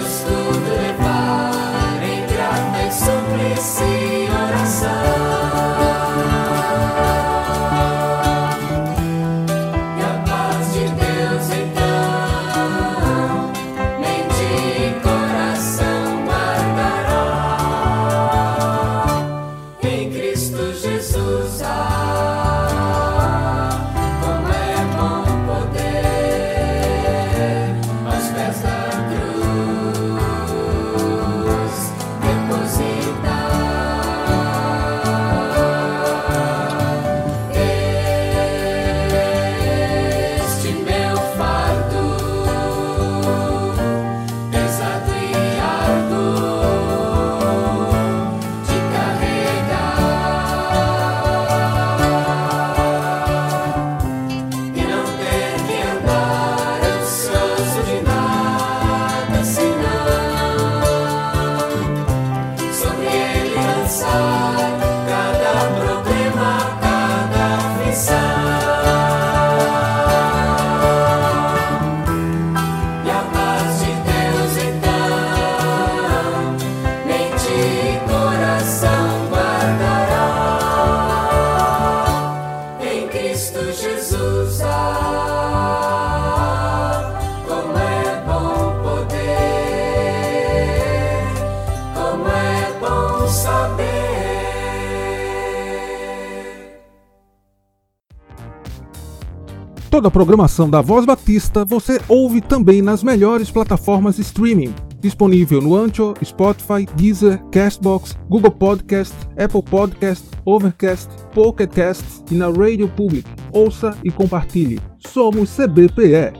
Cristo. Toda a programação da Voz Batista você ouve também nas melhores plataformas streaming. Disponível no Ancho, Spotify, Deezer, Castbox, Google Podcast, Apple Podcast, Overcast, Pocket Cast e na Radio Public. Ouça e compartilhe. Somos CBPE.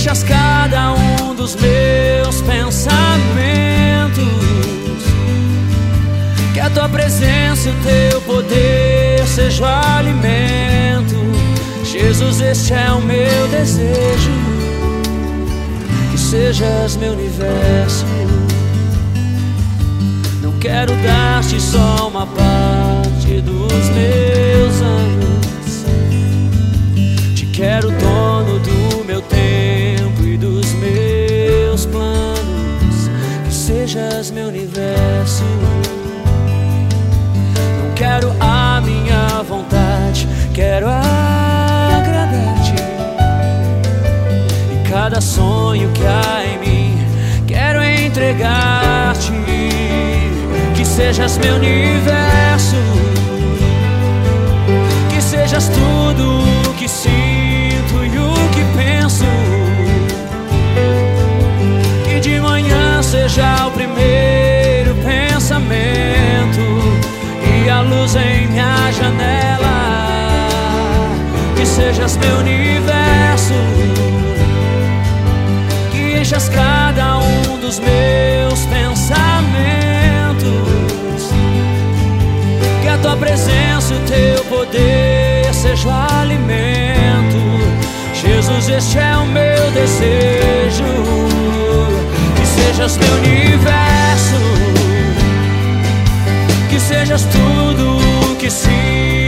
enchas cada um dos meus pensamentos. Que a tua presença e o teu poder seja o alimento. Jesus, este é o meu desejo. Que sejas meu universo. Não quero dar-te só uma parte dos meus anos. Te quero dono do meu tempo e dos meus planos. Que sejas meu universo. Não quero a minha vontade, quero agradar-te. E cada sonho que há em mim, quero entregar-te. Que sejas meu universo, que sejas tudo seja o primeiro pensamento e a luz em minha janela. Que sejas meu universo, que enchas cada um dos meus pensamentos. Que a tua presença e o teu poder seja o alimento. Jesus, este é o meu desejo. Sejas meu universo que sejas tudo o que sinto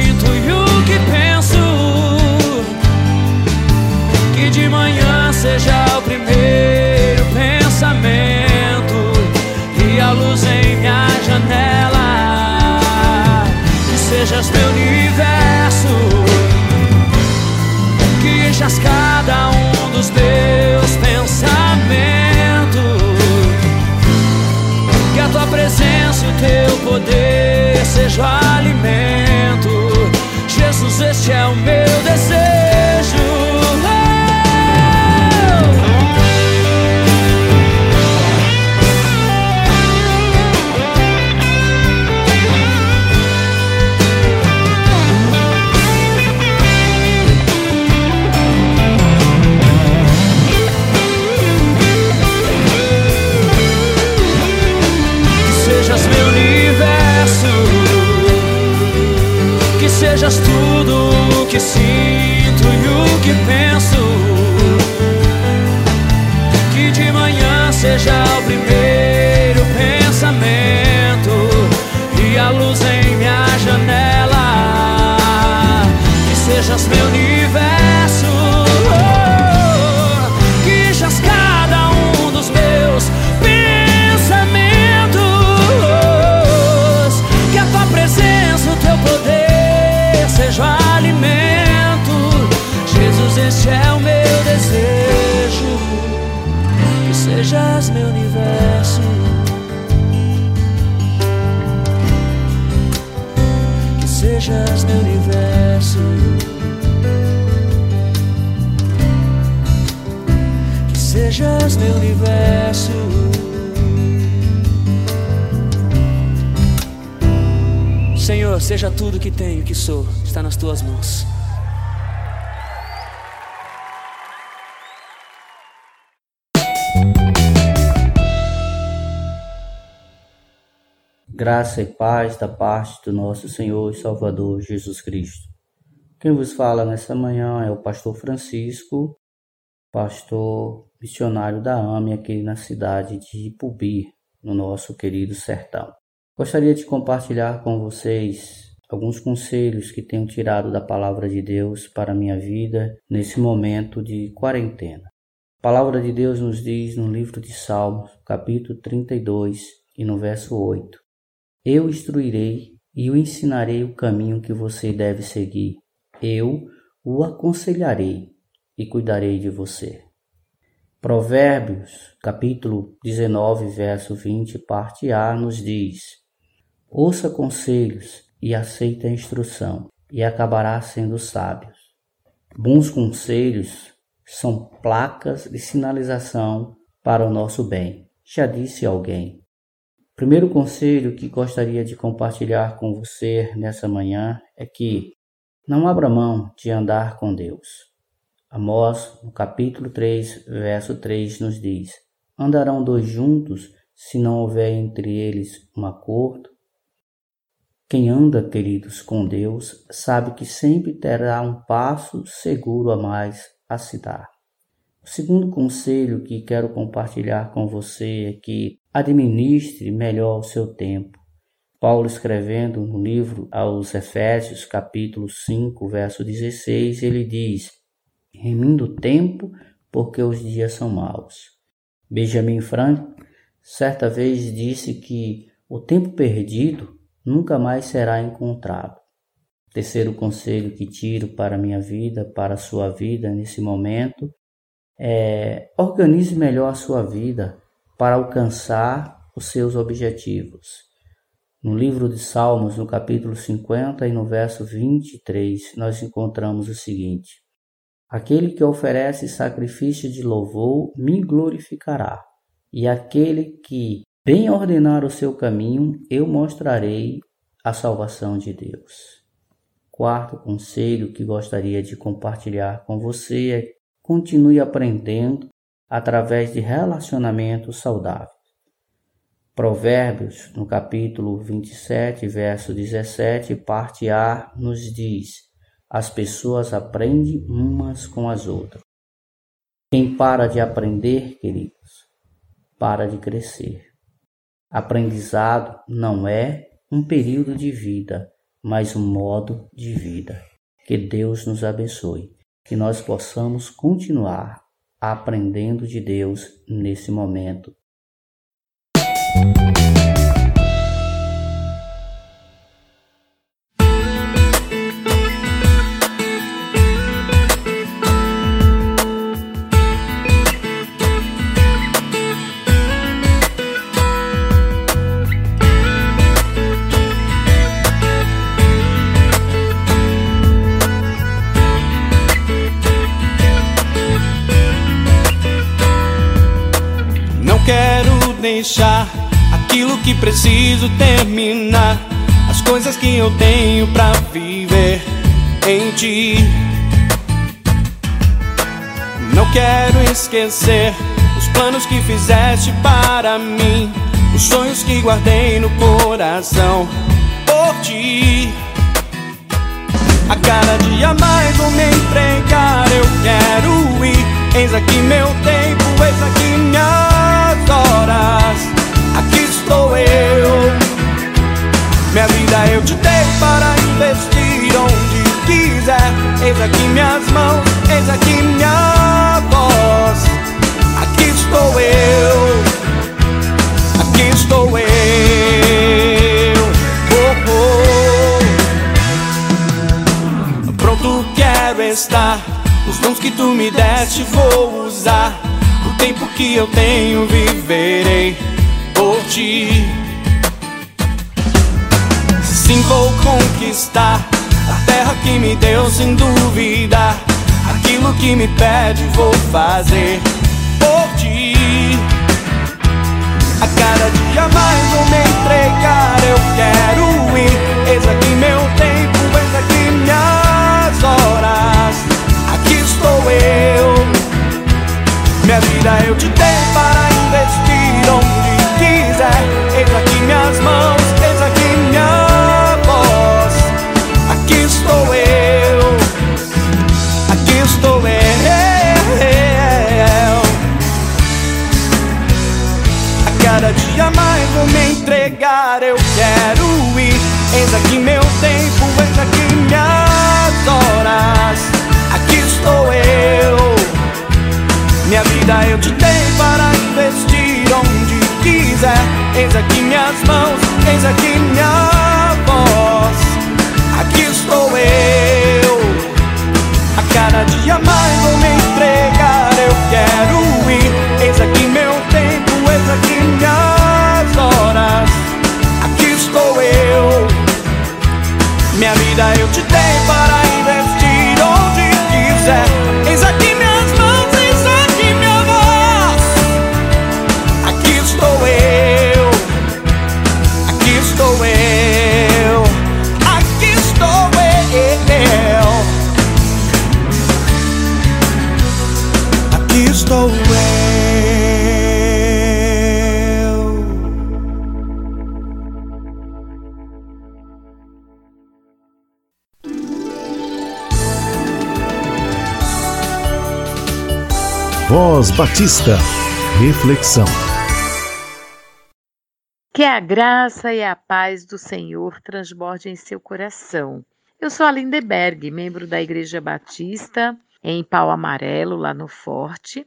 Sejas meu universo. Que sejas meu universo. Senhor, seja tudo que tenho, que sou, está nas tuas mãos. Graça e paz da parte do nosso Senhor e Salvador Jesus Cristo. Quem vos fala nessa manhã é o pastor Francisco, pastor missionário da AME aqui na cidade de Ipubi, no nosso querido sertão. Gostaria de compartilhar com vocês alguns conselhos que tenho tirado da palavra de Deus para a minha vida nesse momento de quarentena. A palavra de Deus nos diz no livro de Salmos, capítulo 32 e no verso 8: Eu instruirei e o ensinarei o caminho que você deve seguir. Eu o aconselharei e cuidarei de você. Provérbios, capítulo 19, verso 20, parte A, nos diz: Ouça conselhos e aceita a instrução, e acabará sendo sábios. Bons conselhos são placas de sinalização para o nosso bem, já disse alguém. Primeiro conselho que gostaria de compartilhar com você nessa manhã é que não abra mão de andar com Deus. Amós, no capítulo 3, verso 3, nos diz: Andarão dois juntos se não houver entre eles um acordo? Quem anda, queridos, com Deus, sabe que sempre terá um passo seguro a mais a se dar. O segundo conselho que quero compartilhar com você é que administre melhor o seu tempo. Paulo escrevendo no livro aos Efésios, capítulo 5, verso 16, ele diz: Remindo o tempo, porque os dias são maus. Benjamin Franklin certa vez disse que o tempo perdido nunca mais será encontrado. Terceiro conselho que tiro para minha vida, para a sua vida nesse momento, é organize melhor a sua vida para alcançar os seus objetivos. No livro de Salmos, no capítulo 50 e no verso 23, nós encontramos o seguinte: Aquele que oferece sacrifício de louvor me glorificará, e aquele que bem ordenar o seu caminho, eu mostrarei a salvação de Deus. Quarto conselho que gostaria de compartilhar com você é continue aprendendo através de relacionamentos saudáveis. Provérbios, no capítulo 27, verso 17, parte A, nos diz: As pessoas aprendem umas com as outras. Quem para de aprender, queridos, para de crescer. Aprendizado não é um período de vida, mas um modo de vida. Que Deus nos abençoe, que nós possamos continuar aprendendo de Deus nesse momento deixar aquilo que preciso terminar, as coisas que eu tenho pra viver em ti. Não quero esquecer os planos que fizeste para mim, os sonhos que guardei no coração por ti. A cada dia mais vou me entregar, eu quero ir. Eis aqui meu tempo, eis aqui minhas horas aqui estou eu. Minha vida eu te dei para investir onde quiser. Eis aqui minhas mãos, eis aqui minha voz. Aqui estou eu, aqui estou eu. Oh, oh. Pronto quero estar. Os dons que tu me deste vou usar. O tempo que eu tenho viverei por ti. Sim, vou conquistar a terra que me deu sem dúvida. Aquilo que me pede, vou fazer por ti. A cada dia mais vou me entregar, eu quero ir. Eis aqui meu tempo, Minha vida eu te dei para investir onde quiser. Eis aqui minhas mãos, eis aqui minha voz. Aqui estou eu, aqui estou eu. A cada dia mais vou me entregar, eu quero ir. Eis aqui meu tempo, eis aqui minhas horas. Aqui estou eu. Minha vida eu te dei para investir onde quiser. Eis aqui minhas mãos, eis aqui minha voz. Aqui estou eu. A cada dia mais vou me entregar. Eu quero ir. Eis aqui meu tempo, eis aqui minhas horas. Aqui estou eu. Minha vida eu te dei para investir onde quiser. Eis aqui estou eu. Voz Batista. Reflexão. Que a graça e a paz do Senhor transbordem em seu coração. Eu sou a Lindeberg, membro da Igreja Batista em Pau Amarelo, lá no Forte,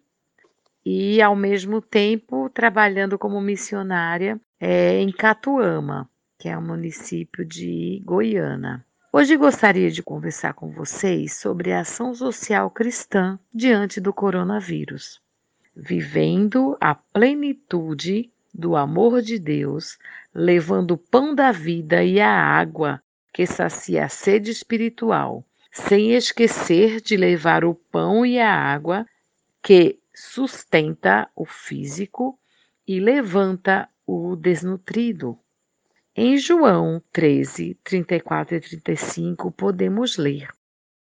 e ao mesmo tempo trabalhando como missionária é, em Catuama, que é um município de Goiânia. Hoje gostaria de conversar com vocês sobre a ação social cristã diante do coronavírus. Vivendo a plenitude do amor de Deus, levando o pão da vida e a água que sacia a sede espiritual, sem esquecer de levar o pão e a água que sustenta o físico e levanta o desnutrido. Em João 13, 34 e 35, podemos ler: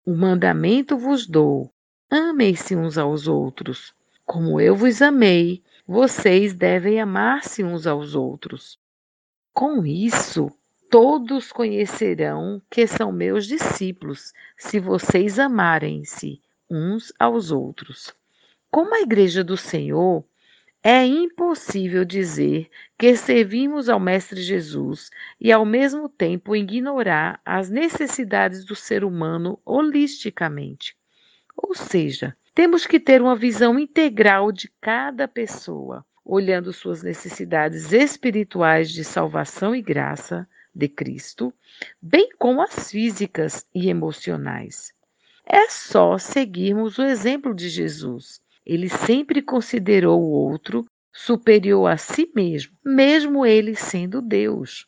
O mandamento vos dou: amem-se uns aos outros. Como eu vos amei, vocês devem amar-se uns aos outros. Com isso, todos conhecerão que são meus discípulos, se vocês amarem-se uns aos outros. Como a igreja do Senhor, é impossível dizer que servimos ao Mestre Jesus e, ao mesmo tempo, ignorar as necessidades do ser humano holisticamente. Ou seja, temos que ter uma visão integral de cada pessoa, olhando suas necessidades espirituais de salvação e graça de Cristo, bem como as físicas e emocionais. É só seguirmos o exemplo de Jesus ele sempre considerou o outro superior a si mesmo, mesmo ele sendo Deus.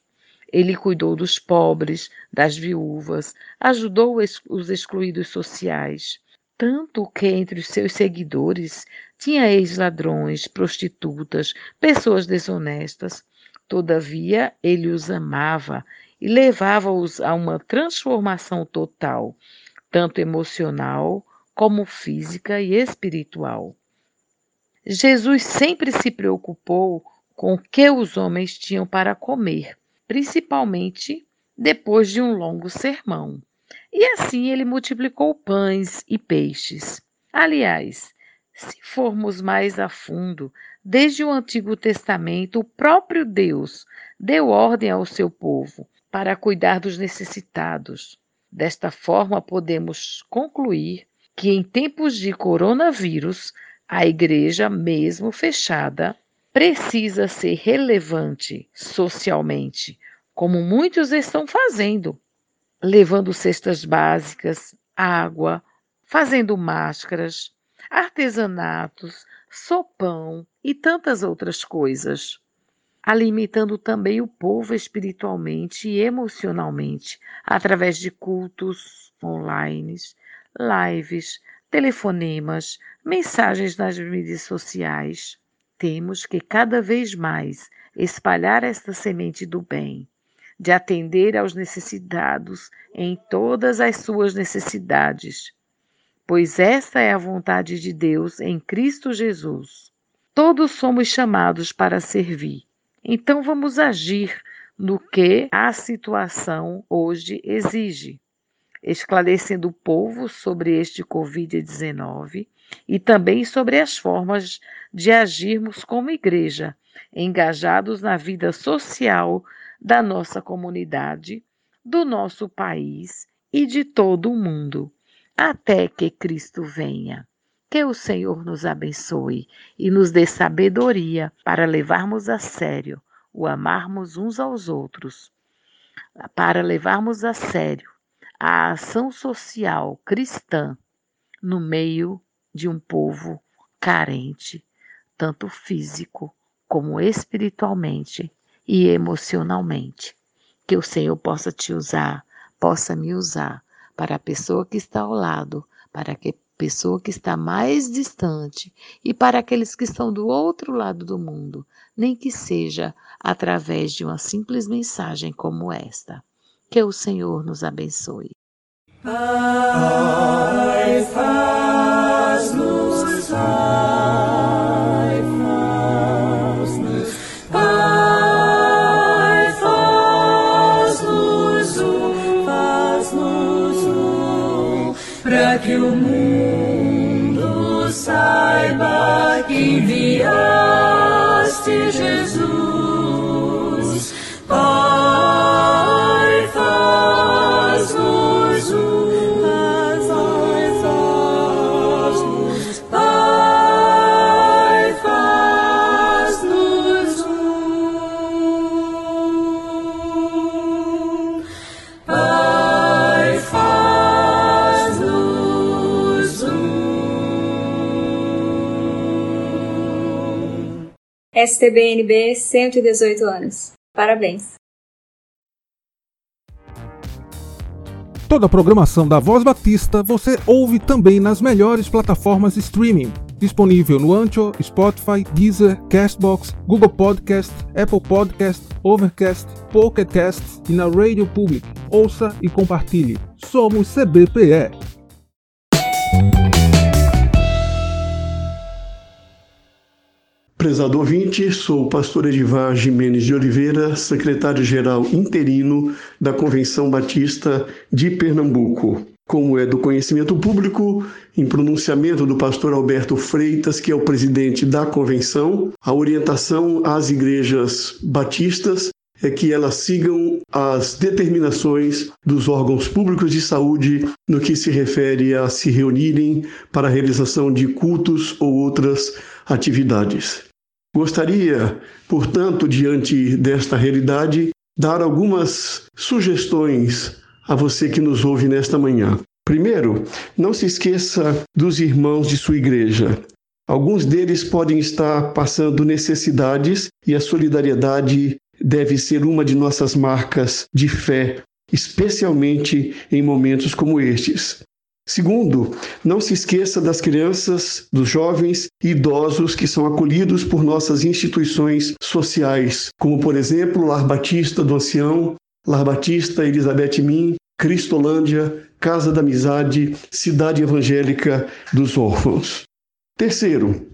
Ele cuidou dos pobres, das viúvas, ajudou os excluídos sociais. Tanto que entre os seus seguidores tinha ex-ladrões, prostitutas, pessoas desonestas. Todavia, ele os amava e levava-os a uma transformação total, tanto emocional como física e espiritual. Jesus sempre se preocupou com o que os homens tinham para comer, principalmente depois de um longo sermão. E assim ele multiplicou pães e peixes. Aliás, se formos mais a fundo, desde o Antigo Testamento, o próprio Deus deu ordem ao seu povo para cuidar dos necessitados. Desta forma, podemos concluir que em tempos de coronavírus, a igreja, mesmo fechada, precisa ser relevante socialmente, como muitos estão fazendo, levando cestas básicas, água, fazendo máscaras, artesanatos, sopão e tantas outras coisas, alimentando também o povo espiritualmente e emocionalmente através de cultos online, lives, telefonemas, mensagens nas mídias sociais. Temos que cada vez mais espalhar esta semente do bem, de atender aos necessitados em todas as suas necessidades, pois esta é a vontade de Deus em Cristo Jesus. Todos somos chamados para servir. Então vamos agir no que a situação hoje exige esclarecendo o povo sobre este Covid-19 e também sobre as formas de agirmos como igreja, engajados na vida social da nossa comunidade, do nosso país e de todo o mundo, até que Cristo venha. Que o Senhor nos abençoe e nos dê sabedoria para levarmos a sério o amarmos uns aos outros, para levarmos a sério a ação social cristã no meio de um povo carente, tanto físico como espiritualmente e emocionalmente. Que o Senhor possa te usar, possa me usar para a pessoa que está ao lado, para a pessoa que está mais distante e para aqueles que estão do outro lado do mundo, nem que seja através de uma simples mensagem como esta. Que o Senhor nos abençoe. Pai, faz-nos, Pai, faz-nos, Pai, faz-nos, faz-nos, um, para que o mundo saiba que enviaste Jesus. STBNB 118 anos. Parabéns. Toda a programação da Voz Batista você ouve também nas melhores plataformas de streaming. Disponível no Ancho, Spotify, Deezer, Castbox, Google Podcast, Apple Podcast, Overcast, Pocket Cast e na Rádio Public. Ouça e compartilhe. Somos CBPE. Prezado ouvinte, sou o pastor Edivar Jimenez de Oliveira, secretário-geral interino da Convenção Batista de Pernambuco. Como é do conhecimento público, em pronunciamento do pastor Alberto Freitas, que é o presidente da convenção, a orientação às igrejas batistas é que elas sigam as determinações dos órgãos públicos de saúde no que se refere a se reunirem para a realização de cultos ou outras atividades. Gostaria, portanto, diante desta realidade, dar algumas sugestões a você que nos ouve nesta manhã. Primeiro, não se esqueça dos irmãos de sua igreja. Alguns deles podem estar passando necessidades e a solidariedade deve ser uma de nossas marcas de fé, especialmente em momentos como estes. Segundo, não se esqueça das crianças, dos jovens e idosos que são acolhidos por nossas instituições sociais, como por exemplo Lar Batista do Ancião, Lar Batista Elizabeth Min, Cristolândia, Casa da Amizade, Cidade Evangélica dos Órfãos. Terceiro,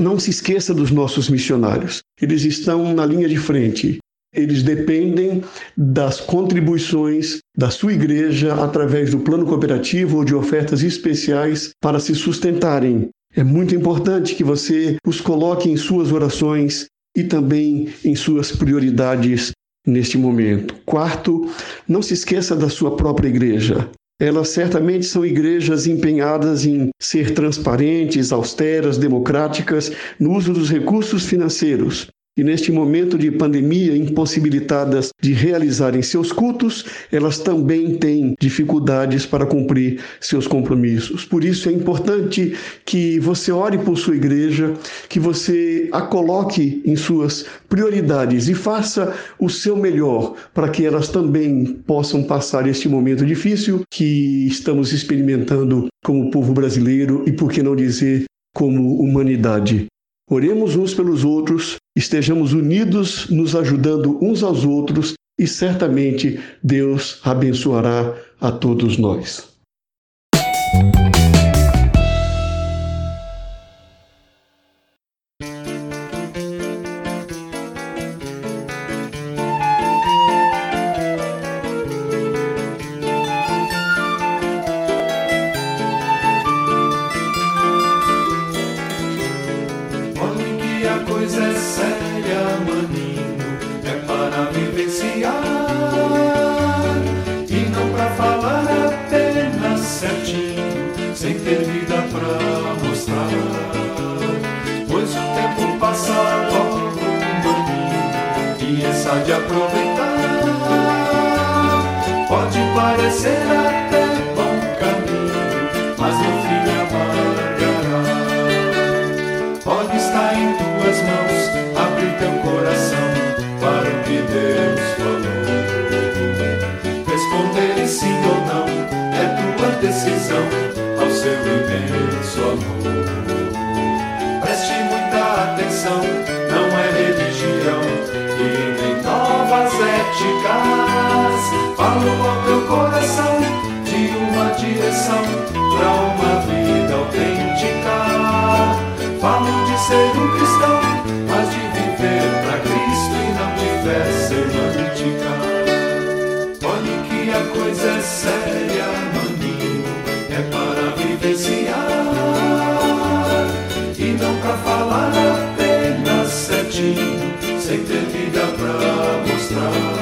não se esqueça dos nossos missionários. Eles estão na linha de frente. Eles dependem das contribuições da sua igreja através do plano cooperativo ou de ofertas especiais para se sustentarem. É muito importante que você os coloque em suas orações e também em suas prioridades neste momento. Quarto, não se esqueça da sua própria igreja. Elas certamente são igrejas empenhadas em ser transparentes, austeras, democráticas no uso dos recursos financeiros. E neste momento de pandemia, impossibilitadas de realizarem seus cultos, elas também têm dificuldades para cumprir seus compromissos. Por isso é importante que você ore por sua igreja, que você a coloque em suas prioridades e faça o seu melhor para que elas também possam passar este momento difícil que estamos experimentando como povo brasileiro e, por que não dizer, como humanidade. Oremos uns pelos outros, estejamos unidos, nos ajudando uns aos outros e certamente Deus abençoará a todos nós. De aproveitar pode parecer até bom caminho, mas no fim amargará. Pode estar em tuas mãos, abre teu coração para o que Deus falou. Responder sim ou não é tua decisão ao seu imenso amor. Direção para uma vida autêntica. Falo de ser um cristão, mas de viver pra Cristo e não de fé semântica. Olhe que a coisa é séria, maninho, é para vivenciar e não pra falar apenas certinho, sem ter vida pra mostrar.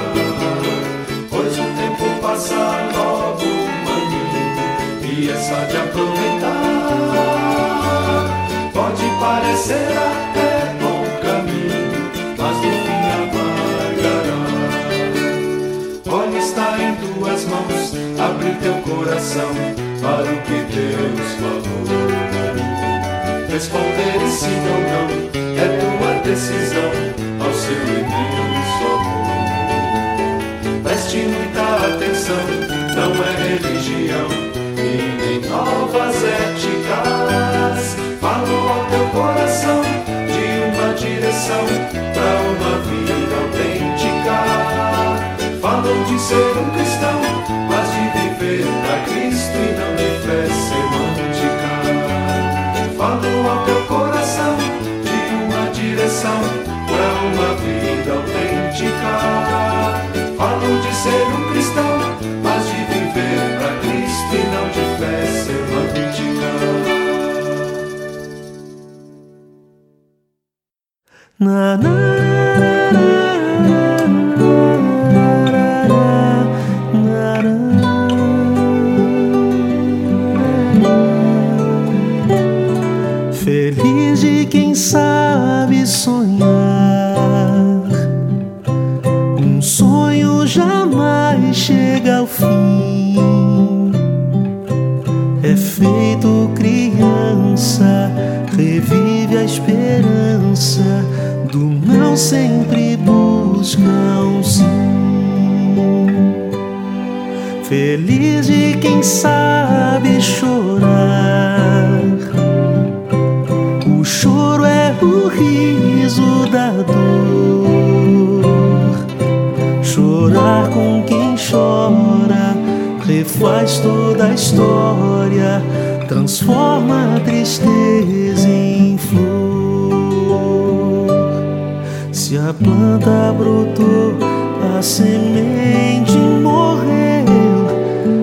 Essa de aproveitar pode parecer até bom caminho, mas no fim amargará. Olha, está em tuas mãos, abre teu coração para o que Deus falou. Responder sim ou não é tua decisão ao seu imenso amor. Preste muita atenção, novas éticas. Falo ao teu coração de uma direção para uma vida autêntica. Falam de ser um cristão, mas de viver para Cristo e não Na, na, do não sempre busca um sim. Feliz de quem sabe chorar. O choro é o riso da dor. Chorar com quem chora refaz toda a história, transforma a tristeza em flor. Se a planta brotou, a semente morreu.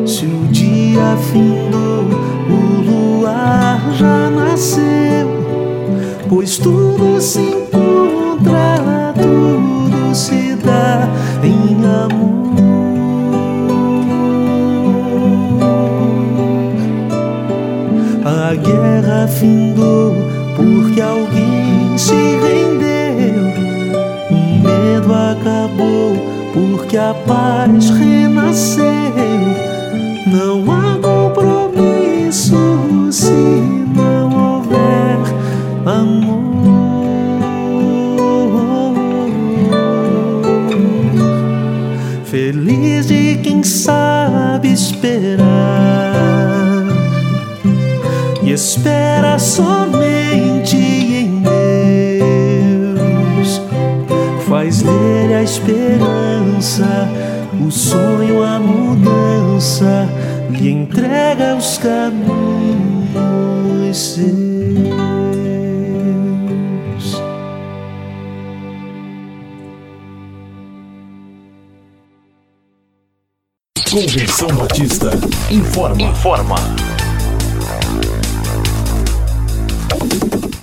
Se o dia findou, o luar já nasceu. Pois tudo se encontra, tudo se dá em amor. A guerra findou porque alguém se rendeu. Acabou porque a paz renasceu. Não há compromisso se não houver amor. Feliz de quem sabe esperar e espera somente esperança, o sonho, a mudança, lhe entrega os caminhos seus. Convenção Batista informa. Informa.